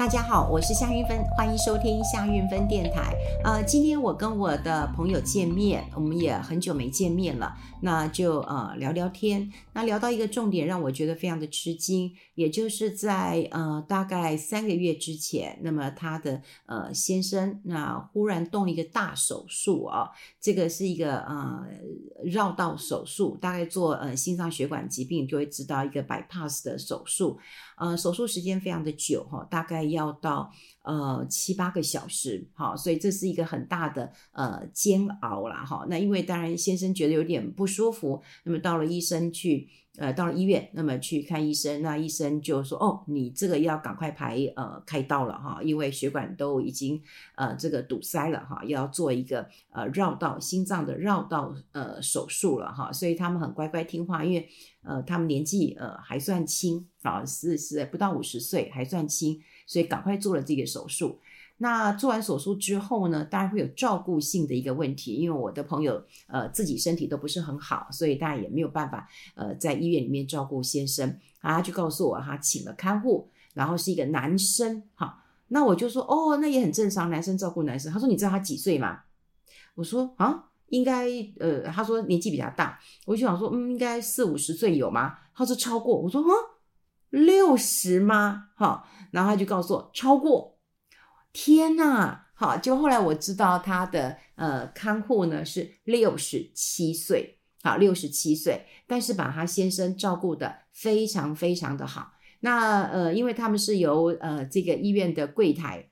大家好，我是夏韵芬，欢迎收听夏韵芬电台。呃，今天我跟我的朋友见面，我们也很久没见面了，那就呃聊聊天。那聊到一个重点，让我觉得非常的吃惊，也就是在呃大概三个月之前，那么他的呃先生那忽然动了一个大手术啊，这个是一个呃绕道手术，大概做呃心脏血管疾病就会知道一个 bypass 的手术，呃手术时间非常的久哈，大概。要到呃七八个小时，好，所以这是一个很大的呃煎熬啦，哈。那因为当然先生觉得有点不舒服，那么到了医生去，呃，到了医院，那么去看医生，那医生就说，哦，你这个要赶快排呃开刀了哈，因为血管都已经呃这个堵塞了哈，要做一个呃绕道心脏的绕道呃手术了哈，所以他们很乖乖听话，因为呃他们年纪呃还算轻啊，是是不到五十岁还算轻。所以赶快做了这个手术。那做完手术之后呢，当然会有照顾性的一个问题，因为我的朋友呃自己身体都不是很好，所以当然也没有办法呃在医院里面照顾先生。啊，他就告诉我他请了看护，然后是一个男生。哈，那我就说哦，那也很正常，男生照顾男生。他说你知道他几岁吗？我说啊，应该呃，他说年纪比较大。我就想说嗯，应该四五十岁有吗？他说超过。我说啊。六十吗？哈，然后他就告诉我超过，天呐，好，就后来我知道他的呃看护呢是六十七岁，好，六十七岁，但是把他先生照顾得非常非常的好。那呃，因为他们是由呃这个医院的柜台。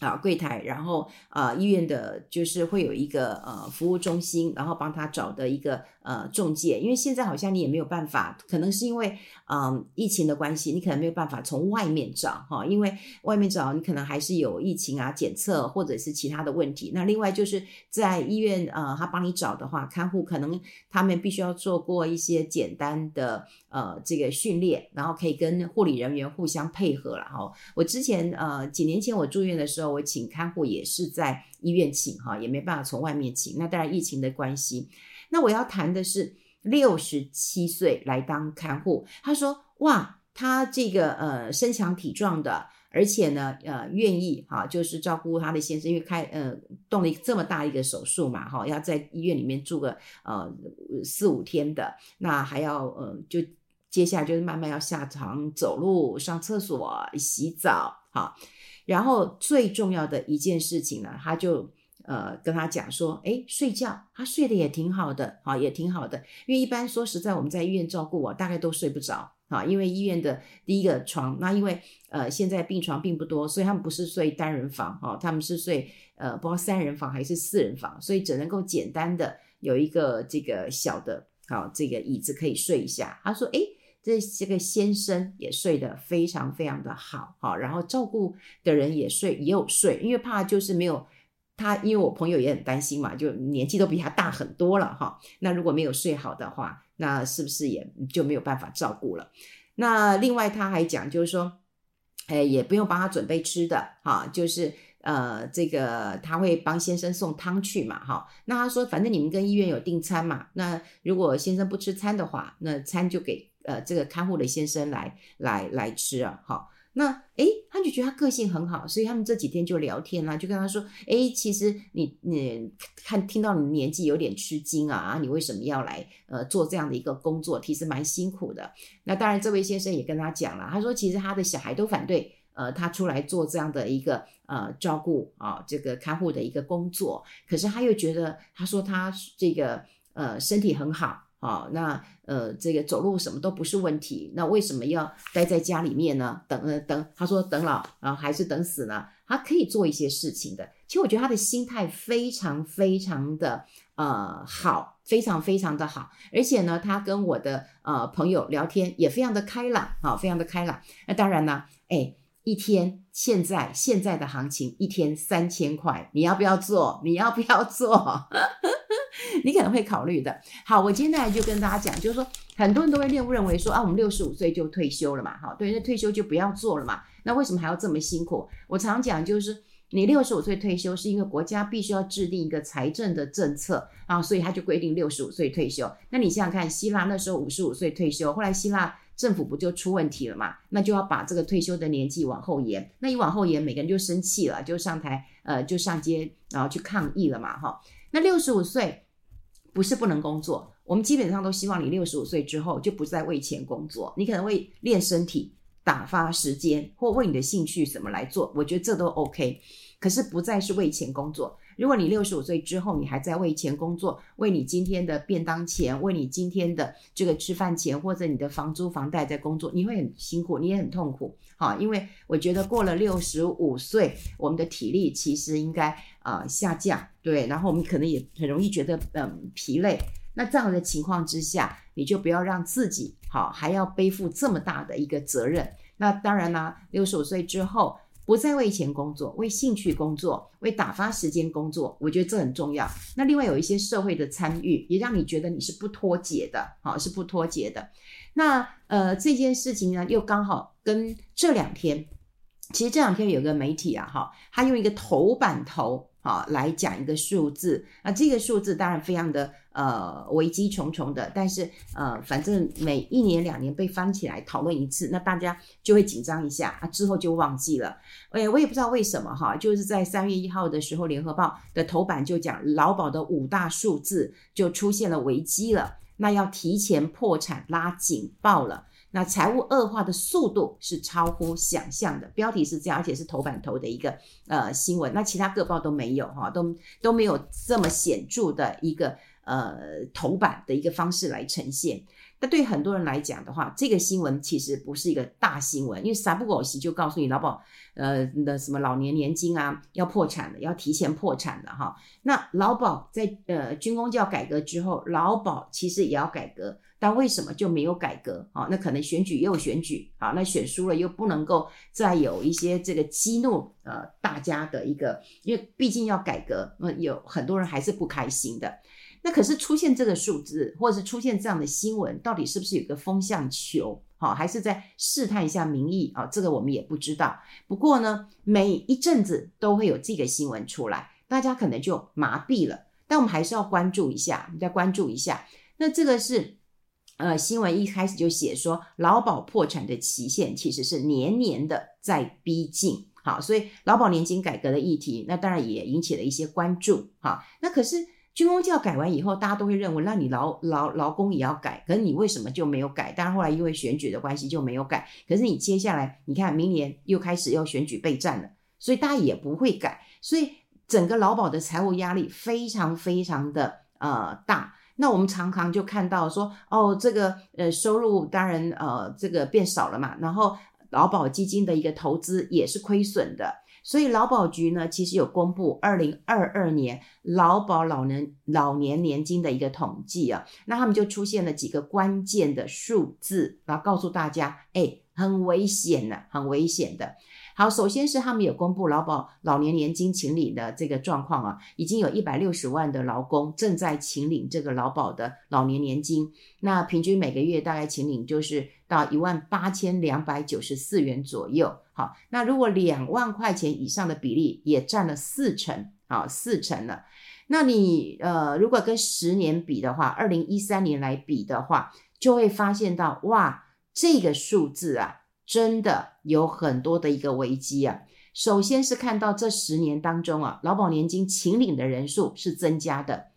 啊，柜台，然后啊，医院的就是会有一个呃服务中心，然后帮他找的一个呃中介，因为现在好像你也没有办法，可能是因为嗯、疫情的关系，你可能没有办法从外面找哈，因为外面找你可能还是有疫情啊检测或者是其他的问题。那另外就是在医院呃他帮你找的话，看护可能他们必须要做过一些简单的呃这个训练，然后可以跟护理人员互相配合了哈。我之前呃几年前我住院的时候。我请看护也是在医院请哈，也没办法从外面请。那当然疫情的关系。那我要谈的是六十七岁来当看护，他说哇，他这个呃身强体壮的，而且呢呃愿意哈，就是照顾他的先生，因为开呃动了这么大一个手术嘛哈，要在医院里面住个呃四五天的，那还要呃就接下来就是慢慢要下床走路、上厕所、洗澡哈。然后最重要的一件事情呢，他就呃跟他讲说，诶，睡觉，他睡得也挺好的，啊，也挺好的。因为一般说实在，我们在医院照顾我，大概都睡不着，啊，因为医院的第一个床，那因为呃现在病床并不多，所以他们不是睡单人房，啊，他们是睡呃不知道三人房还是四人房，所以只能够简单的有一个这个小的，好，这个椅子可以睡一下。他说，诶。这这个先生也睡得非常非常的好，好，然后照顾的人也睡也有睡，因为怕就是没有他，因为我朋友也很担心嘛，就年纪都比他大很多了哈。那如果没有睡好的话，那是不是也就没有办法照顾了？那另外他还讲，就是说，哎，也不用帮他准备吃的哈，就是呃，这个他会帮先生送汤去嘛，哈。那他说，反正你们跟医院有订餐嘛，那如果先生不吃餐的话，那餐就给。呃，这个看护的先生来来来吃啊，好，那诶，他就觉得他个性很好，所以他们这几天就聊天啦，就跟他说，诶，其实你你看听到你年纪有点吃惊啊，啊，你为什么要来呃做这样的一个工作？其实蛮辛苦的。那当然，这位先生也跟他讲了，他说其实他的小孩都反对，呃，他出来做这样的一个呃照顾啊，这个看护的一个工作，可是他又觉得，他说他这个呃身体很好。好，那呃，这个走路什么都不是问题，那为什么要待在家里面呢？等呃等，他说等老啊，还是等死呢？他可以做一些事情的。其实我觉得他的心态非常非常的呃好，非常非常的好，而且呢，他跟我的呃朋友聊天也非常的开朗，好，非常的开朗。那当然呢，哎，一天现在现在的行情一天三千块，你要不要做？你要不要做？你可能会考虑的。好，我今天呢就跟大家讲，就是说很多人都会认认为说啊，我们六十五岁就退休了嘛，哈，对，那退休就不要做了嘛。那为什么还要这么辛苦？我常讲就是，你六十五岁退休是因为国家必须要制定一个财政的政策啊，所以他就规定六十五岁退休。那你想想看，希腊那时候五十五岁退休，后来希腊政府不就出问题了嘛？那就要把这个退休的年纪往后延。那一往后延，每个人就生气了，就上台呃，就上街然后去抗议了嘛，哈。那六十五岁不是不能工作，我们基本上都希望你六十五岁之后就不再为钱工作，你可能会练身体。打发时间或为你的兴趣什么来做，我觉得这都 OK。可是不再是为钱工作。如果你六十五岁之后，你还在为钱工作，为你今天的便当钱，为你今天的这个吃饭钱，或者你的房租房贷在工作，你会很辛苦，你也很痛苦。好，因为我觉得过了六十五岁，我们的体力其实应该啊、下降，对，然后我们可能也很容易觉得嗯疲累。那这样的情况之下，你就不要让自己好还要背负这么大的一个责任。那当然啦，六十五岁之后不再为钱工作，为兴趣工作，为打发时间工作，我觉得这很重要。那另外有一些社会的参与，也让你觉得你是不脱节的，好，是不脱节的。那呃这件事情呢，又刚好跟这两天，其实这两天有个媒体啊，哈，他用一个头版头。啊，来讲一个数字，那这个数字当然非常的呃危机重重的，但是呃反正每一年两年被翻起来讨论一次，那大家就会紧张一下啊，之后就忘记了。哎，我也不知道为什么哈，就是在三月一号的时候，联合报的头版就讲劳保的五大数字就出现了危机了，那要提前破产拉警报了。那财务恶化的速度是超乎想象的，标题是这样，而且是头版头的一个呃新闻。那其他各报都没有哈，都都没有这么显著的一个呃头版的一个方式来呈现。那对很多人来讲的话，这个新闻其实不是一个大新闻，因为三不五时就告诉你劳保呃的什么老年年金啊要破产了，要提前破产了哈。那劳保在呃军公教改革之后，劳保其实也要改革。但为什么就没有改革啊？那可能选举又选举啊，那选输了又不能够再有一些这个激怒呃大家的一个，因为毕竟要改革，那有很多人还是不开心的。那可是出现这个数字，或者是出现这样的新闻，到底是不是有个风向球？好，还是在试探一下民意啊？这个我们也不知道。不过呢，每一阵子都会有这个新闻出来，大家可能就麻痹了。但我们还是要关注一下，再关注一下。那这个是。呃，新闻一开始就写说，劳保破产的期限其实是年年的在逼近，好，所以劳保年金改革的议题，那当然也引起了一些关注，哈，那可是军公教改完以后，大家都会认为，那你劳劳劳工也要改，可是你为什么就没有改？当然后来因为选举的关系就没有改，可是你接下来，你看明年又开始要选举备战了，所以大家也不会改，所以整个劳保的财务压力非常非常的呃大。那我们常常就看到说，哦，这个呃收入当然呃这个变少了嘛，然后劳保基金的一个投资也是亏损的，所以劳保局呢其实有公布二零二二年劳保老年老年年金的一个统计啊，那他们就出现了几个关键的数字，然后告诉大家，哎，很危险的，很危险的。好，首先是他们有公布劳保老年年金请领的这个状况啊，已经有一百六十万的劳工正在请领这个劳保的老年年金，那平均每个月大概请领就是到一万八千两百九十四元左右。好，那如果两万块钱以上的比例也占了四成，好，四成了。那你呃，如果跟十年比的话，二零一三年来比的话，就会发现到哇，这个数字啊。真的有很多的一个危机啊！首先是看到这十年当中啊，劳保年金请领的人数是增加的，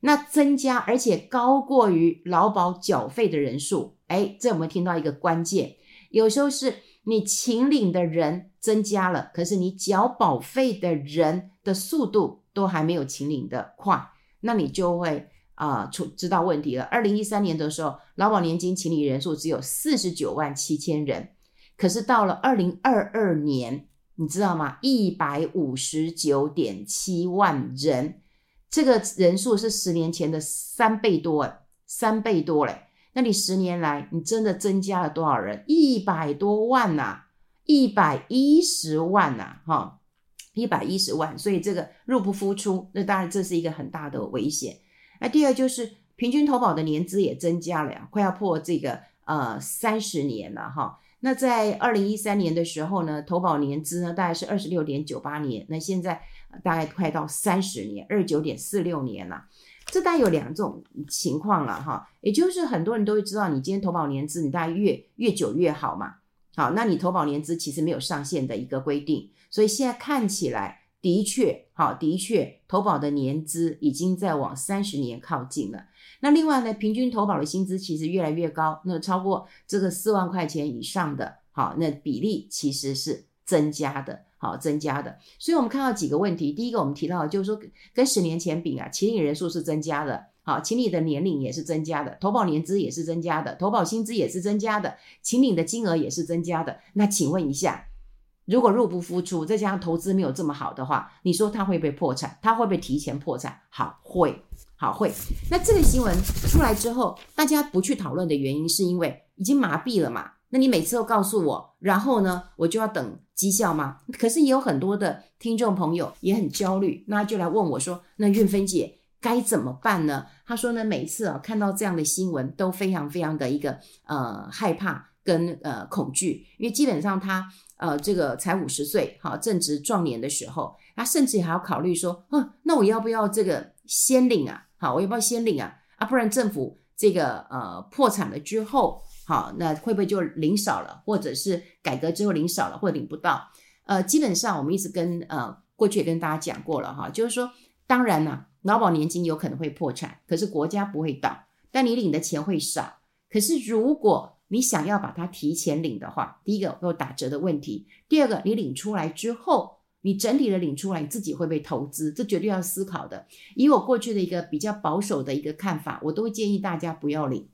那增加而且高过于劳保缴费的人数。哎，这我们听到一个关键，有时候是你请领的人增加了，可是你缴保费的人的速度都还没有请领的快，那你就会啊，出、知道问题了。二零一三年的时候，劳保年金请领人数只有四十九万七千人。可是到了二零二二年，你知道吗？一百五十九点七万人，这个人数是十年前的三倍多诶，三倍多嘞。那你十年来，你真的增加了多少人？一百多万呐，一百一十万呐，哈，一百一十万。所以这个入不敷出，那当然这是一个很大的危险。那第二就是平均投保的年资也增加了呀，快要破这个呃三十年了哈。那在二零一三年的时候呢，投保年资呢大概是二十六点九八年，那现在大概快到三十年，二十九点四六年了。这大概有两种情况了哈，也就是很多人都会知道，你今天投保年资，你大概越越久越好嘛。好，那你投保年资其实没有上限的一个规定，所以现在看起来的确，好，的确投保的年资已经在往三十年靠近了。那另外呢，平均投保的薪资其实越来越高，那超过这个四万块钱以上的，好，那比例其实是增加的。好，增加的，所以我们看到几个问题。第一个，我们提到就是说，跟十年前比啊，请领人数是增加的，好，请领的年龄也是增加的，投保年资也是增加的，投保薪资也是增加的，请领的金额也是增加的。那请问一下，如果入不敷出，再加上投资没有这么好的话，你说他会不会破产？他会不会提前破产？好，会，好会。那这个新闻出来之后，大家不去讨论的原因，是因为已经麻痹了嘛？那你每次都告诉我，然后呢，我就要等绩效吗？可是也有很多的听众朋友也很焦虑，那就来问我说：“那韵芬姐该怎么办呢？”他说呢，每次啊看到这样的新闻都非常非常的一个呃害怕跟呃恐惧，因为基本上他呃这个才五十岁，哈，正值壮年的时候，他甚至还要考虑说：“嗯，那我要不要这个先领啊？好，我要不要先领啊？啊，不然政府这个呃破产了之后。”好，那会不会就领少了，或者是改革之后领少了，或者领不到？呃，基本上我们一直跟呃过去也跟大家讲过了哈，就是说，当然呢，劳保年金有可能会破产，可是国家不会倒，但你领的钱会少。可是如果你想要把它提前领的话，第一个有打折的问题，第二个你领出来之后，你整体的领出来，你自己会不会投资？这绝对要思考的。以我过去的一个比较保守的一个看法，我都会建议大家不要领。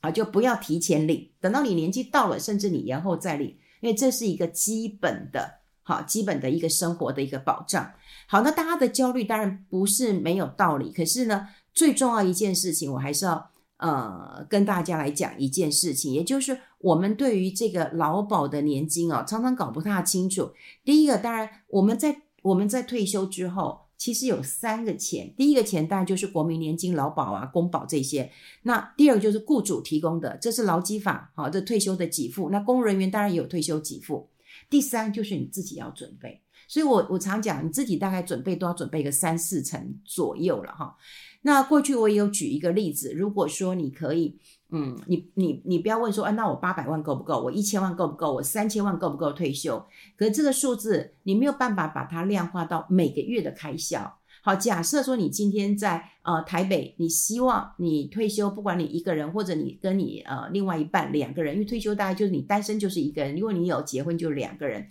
啊，就不要提前领，等到你年纪到了，甚至你延后再领，因为这是一个基本的，好，基本的一个生活的一个保障。好，那大家的焦虑当然不是没有道理，可是呢，最重要一件事情，我还是要呃跟大家来讲一件事情，也就是我们对于这个劳保的年金啊，常常搞不太清楚。第一个，当然我们在我们在退休之后。其实有三个钱，第一个钱当然就是国民年金、劳保啊、公保这些。那第二个就是雇主提供的，这是劳基法，好，这退休的给付。那公务人员当然也有退休给付。第三就是你自己要准备。所以我我常讲，你自己大概准备都要准备个三四成左右了哈。那过去我也有举一个例子，如果说你可以。嗯，你你你不要问说，啊，那我八百万够不够？我一千万够不够？我三千万够不够退休？可是这个数字你没有办法把它量化到每个月的开销。好，假设说你今天在呃台北，你希望你退休，不管你一个人或者你跟你呃另外一半两个人，因为退休大概就是你单身就是一个人，如果你有结婚就是两个人，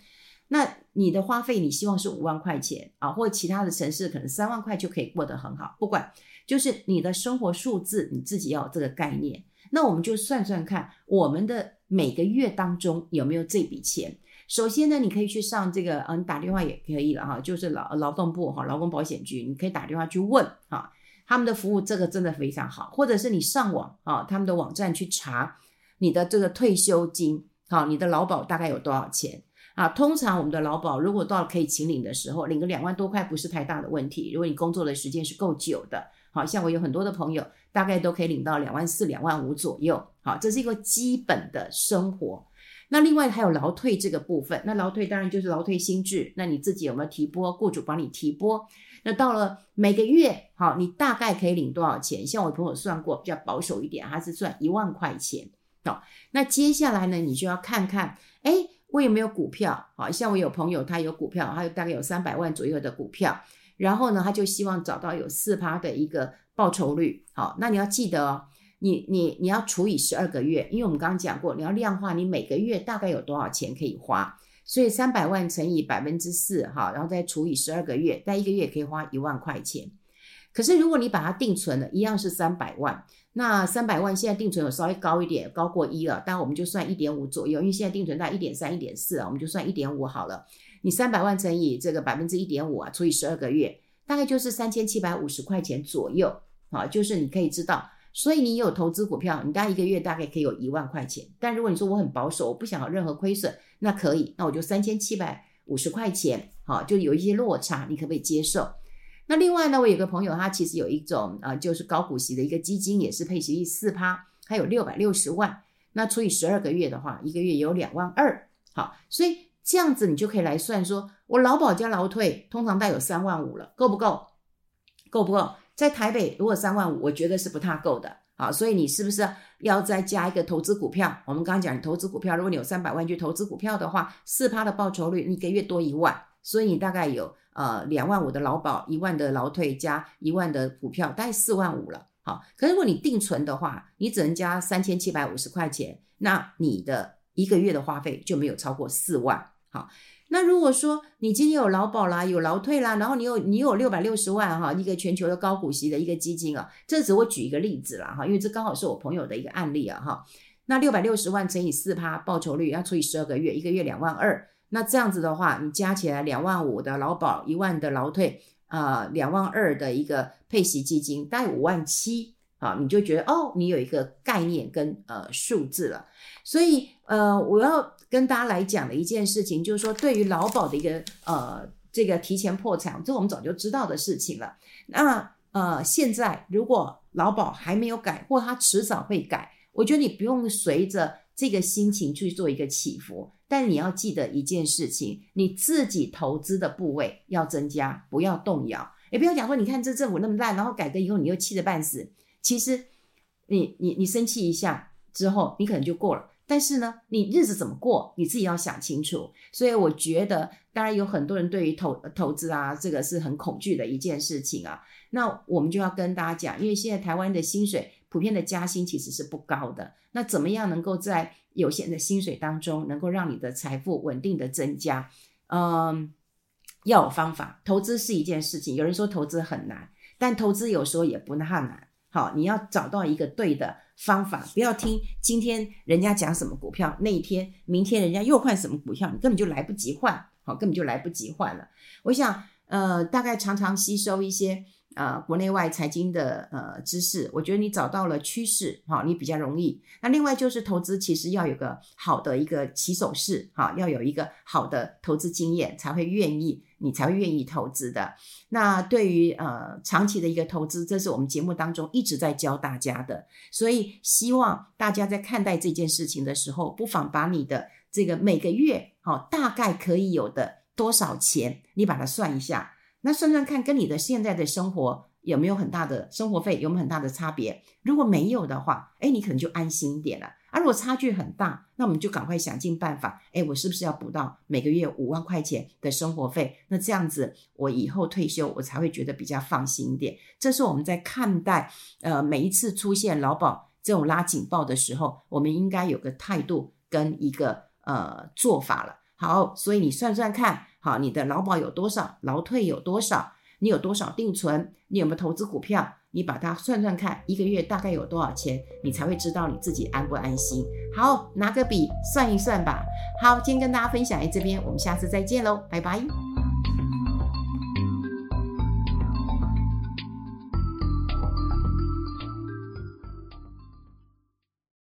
那你的花费你希望是五万块钱啊，或者其他的城市可能三万块就可以过得很好，不管就是你的生活数字你自己要有这个概念。那我们就算算看，我们的每个月当中有没有这笔钱？首先呢，你可以去上这个，嗯，你打电话也可以了哈，就是劳劳动部哈，劳工保险局，你可以打电话去问哈，他们的服务这个真的非常好，或者是你上网啊，他们的网站去查你的这个退休金，好，你的劳保大概有多少钱啊？通常我们的劳保如果到了可以请领的时候，领个两万多块不是太大的问题，如果你工作的时间是够久的。好像我有很多的朋友，大概都可以领到两万四、两万五左右。好，这是一个基本的生活。那另外还有劳退这个部分，那劳退当然就是劳退薪制。那你自己有没有提拨？雇主帮你提拨。那到了每个月，好，你大概可以领多少钱？像我朋友算过，比较保守一点，他是算一万块钱。好，那接下来呢，你就要看看，哎，我有没有股票？好，像我有朋友他有股票，他有大概有三百万左右的股票。然后呢，他就希望找到有四趴的一个报酬率。好，那你要记得哦，你你你要除以十二个月，因为我们刚刚讲过，你要量化你每个月大概有多少钱可以花，所以三百万乘以百分之四，哈，然后再除以十二个月，但一个月可以花一万块钱。可是如果你把它定存了，一样是三百万，那三百万现在定存有稍微高一点，高过一了，但我们就算一点五左右，因为现在定存在一点三、一点四啊，我们就算一点五好了。你三百万乘以这个百分之一点五啊，除以十二个月，大概就是三千七百五十块钱左右啊。就是你可以知道，所以你有投资股票，你大概一个月大概可以有一万块钱。但如果你说我很保守，我不想有任何亏损，那可以，那我就三千七百五十块钱，好，就有一些落差，你可不可以接受？那另外呢，我有个朋友，他其实有一种啊，就是高股息的一个基金，也是配息率四趴，还有六百六十万。那除以十二个月的话，一个月有两万二。好，所以这样子你就可以来算说，我劳保加劳退通常带有三万五了，够不够？够不够？在台北如果三万五，我觉得是不太够的。好，所以你是不是要再加一个投资股票？我们刚刚讲你投资股票，如果你有三百万去投资股票的话，四趴的报酬率，你一个月多一万，所以你大概有呃两万五的劳保，一万的劳退加一万的股票，大概四万五了。好，可是如果你定存的话，你只能加三千七百五十块钱，那你的一个月的花费就没有超过四万。好。那如果说你今天有劳保啦，有劳退啦，然后你有你有六百六十万哈，一个全球的高股息的一个基金啊，这只我举一个例子啦哈，因为这刚好是我朋友的一个案例啊哈。那六百六十万乘以四趴报酬率要除以十二个月，一个月两万二，那这样子的话，你加起来两万五的劳保，一万的劳退，啊、呃，两万二的一个配息基金，大概五万七。好，你就觉得哦，你有一个概念跟呃数字了，所以呃，我要跟大家来讲的一件事情，就是说对于劳保的一个呃这个提前破产，这我们早就知道的事情了。那呃，现在如果劳保还没有改，或它迟早会改，我觉得你不用随着这个心情去做一个起伏，但你要记得一件事情，你自己投资的部位要增加，不要动摇，也不要讲说你看这政府那么烂，然后改革以后你又气得半死。其实你，你你你生气一下之后，你可能就过了。但是呢，你日子怎么过，你自己要想清楚。所以我觉得，当然有很多人对于投投资啊，这个是很恐惧的一件事情啊。那我们就要跟大家讲，因为现在台湾的薪水普遍的加薪其实是不高的。那怎么样能够在有限的薪水当中，能够让你的财富稳定的增加？嗯，要有方法。投资是一件事情，有人说投资很难，但投资有时候也不那么难。好，你要找到一个对的方法，不要听今天人家讲什么股票，那一天明天人家又换什么股票，你根本就来不及换，好，根本就来不及换了。我想，呃，大概常常吸收一些。呃，国内外财经的呃知识，我觉得你找到了趋势，哈，你比较容易。那另外就是投资，其实要有个好的一个起手式，哈，要有一个好的投资经验，才会愿意，你才会愿意投资的。那对于呃长期的一个投资，这是我们节目当中一直在教大家的。所以希望大家在看待这件事情的时候，不妨把你的这个每个月，哈，大概可以有的多少钱，你把它算一下。那算算看，跟你的现在的生活有没有很大的生活费，有没有很大的差别？如果没有的话，哎，你可能就安心一点了。啊，如果差距很大，那我们就赶快想尽办法，哎，我是不是要补到每个月五万块钱的生活费？那这样子，我以后退休，我才会觉得比较放心一点。这是我们在看待呃每一次出现劳保这种拉警报的时候，我们应该有个态度跟一个呃做法了。好，所以你算算看。好，你的劳保有多少？劳退有多少？你有多少定存？你有没有投资股票？你把它算算看，一个月大概有多少钱，你才会知道你自己安不安心。好，拿个笔算一算吧。好，今天跟大家分享在这边，我们下次再见喽，拜拜。